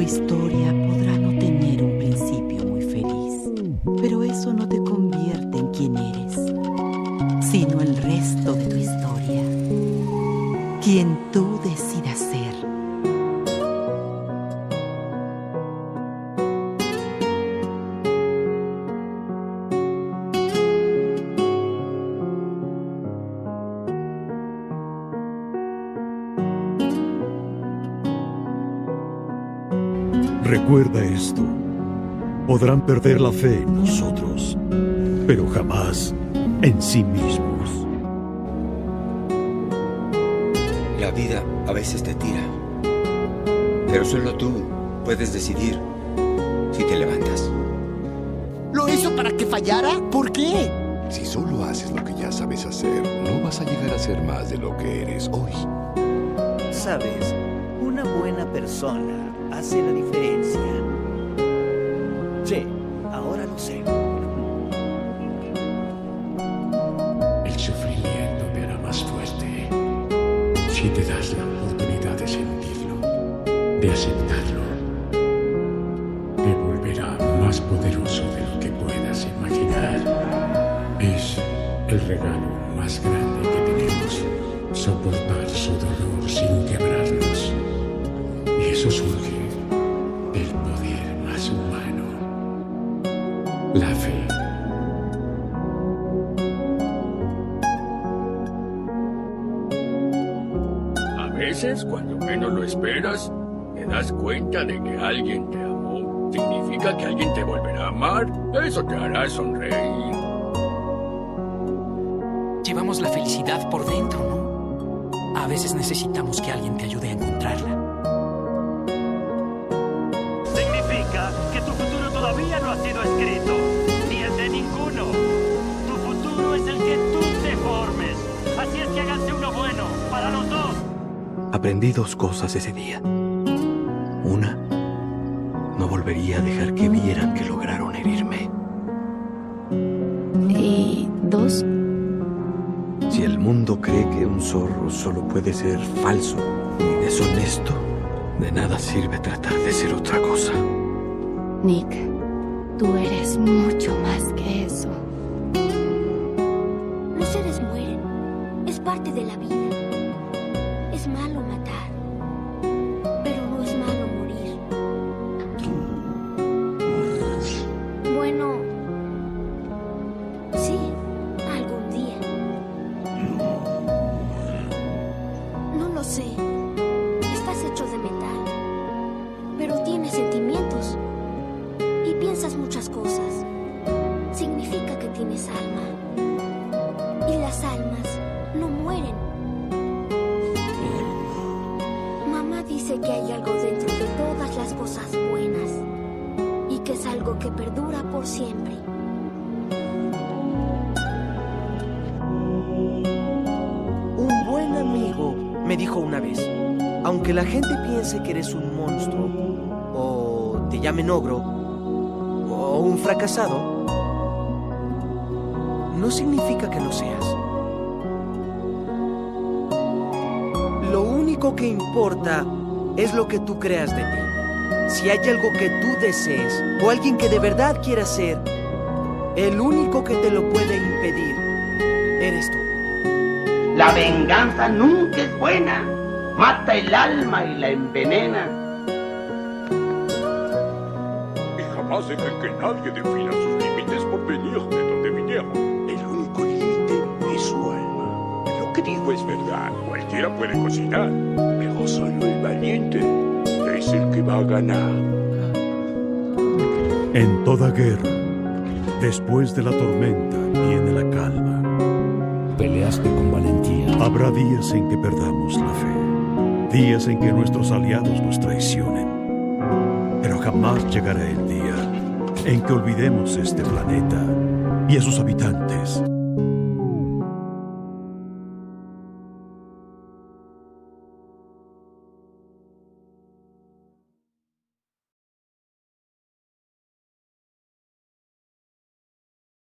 Tu historia podrá no tener un principio muy feliz, pero eso no te convierte en quien eres, sino el resto de tu historia, quien tú decidas ser. Recuerda esto. Podrán perder la fe en nosotros, pero jamás en sí mismos. La vida a veces te tira, pero solo tú puedes decidir si te levantas. ¿Lo hizo para que fallara? ¿Por qué? Si solo haces lo que ya sabes hacer, no vas a llegar a ser más de lo que eres hoy. Sabes, una buena persona hace la diferencia. Sí, ahora lo sé. El sufrimiento te hará más fuerte si te das la oportunidad de sentirlo, de aceptarlo. Te volverá más poderoso de lo que puedas imaginar. Es el regalo más grande que tenemos, soportar su dolor sin quebrarnos. Eso surge del poder más humano, la fe. A veces, cuando menos lo esperas, te das cuenta de que alguien te amó. Significa que alguien te volverá a amar. Eso te hará sonreír. Llevamos la felicidad por dentro, ¿no? A veces necesitamos que alguien te ayude a encontrarla. Escrito, ni el de ninguno. Tu futuro es el que tú te formes. Así es que háganse uno bueno para los dos. Aprendí dos cosas ese día. Una, no volvería a dejar que vieran que lograron herirme. Y dos, Si el mundo cree que un zorro solo puede ser falso y deshonesto, de nada sirve tratar de ser otra cosa. Nick, tú eres mucho más que eso. Los seres mueren. Es parte de la vida. Es malo matar. Pero no es malo morir. Bueno, sí, algún día. No lo sé. Estás hecho de metal. Pero tienes sentimientos. Muchas cosas. Significa que tienes alma. Y las almas no mueren. Mamá dice que hay algo dentro de todas las cosas buenas y que es algo que perdura por siempre. Un buen amigo me dijo una vez, aunque la gente piense que eres un monstruo, o te llamen ogro, o un fracasado, no significa que lo seas. Lo único que importa es lo que tú creas de ti. Si hay algo que tú desees o alguien que de verdad quiera ser, el único que te lo puede impedir eres tú. La venganza nunca es buena. Mata el alma y la envenena. Jamás dejen que nadie defina sus límites por venir de donde vinieron. El único límite es su alma. Lo que digo es verdad. Cualquiera puede cocinar, pero solo el valiente es el que va a ganar. En toda guerra, después de la tormenta viene la calma. Peleaste con valentía. Habrá días en que perdamos la fe, días en que nuestros aliados nos traicionen. Pero jamás llegará el día en que olvidemos este planeta y a sus habitantes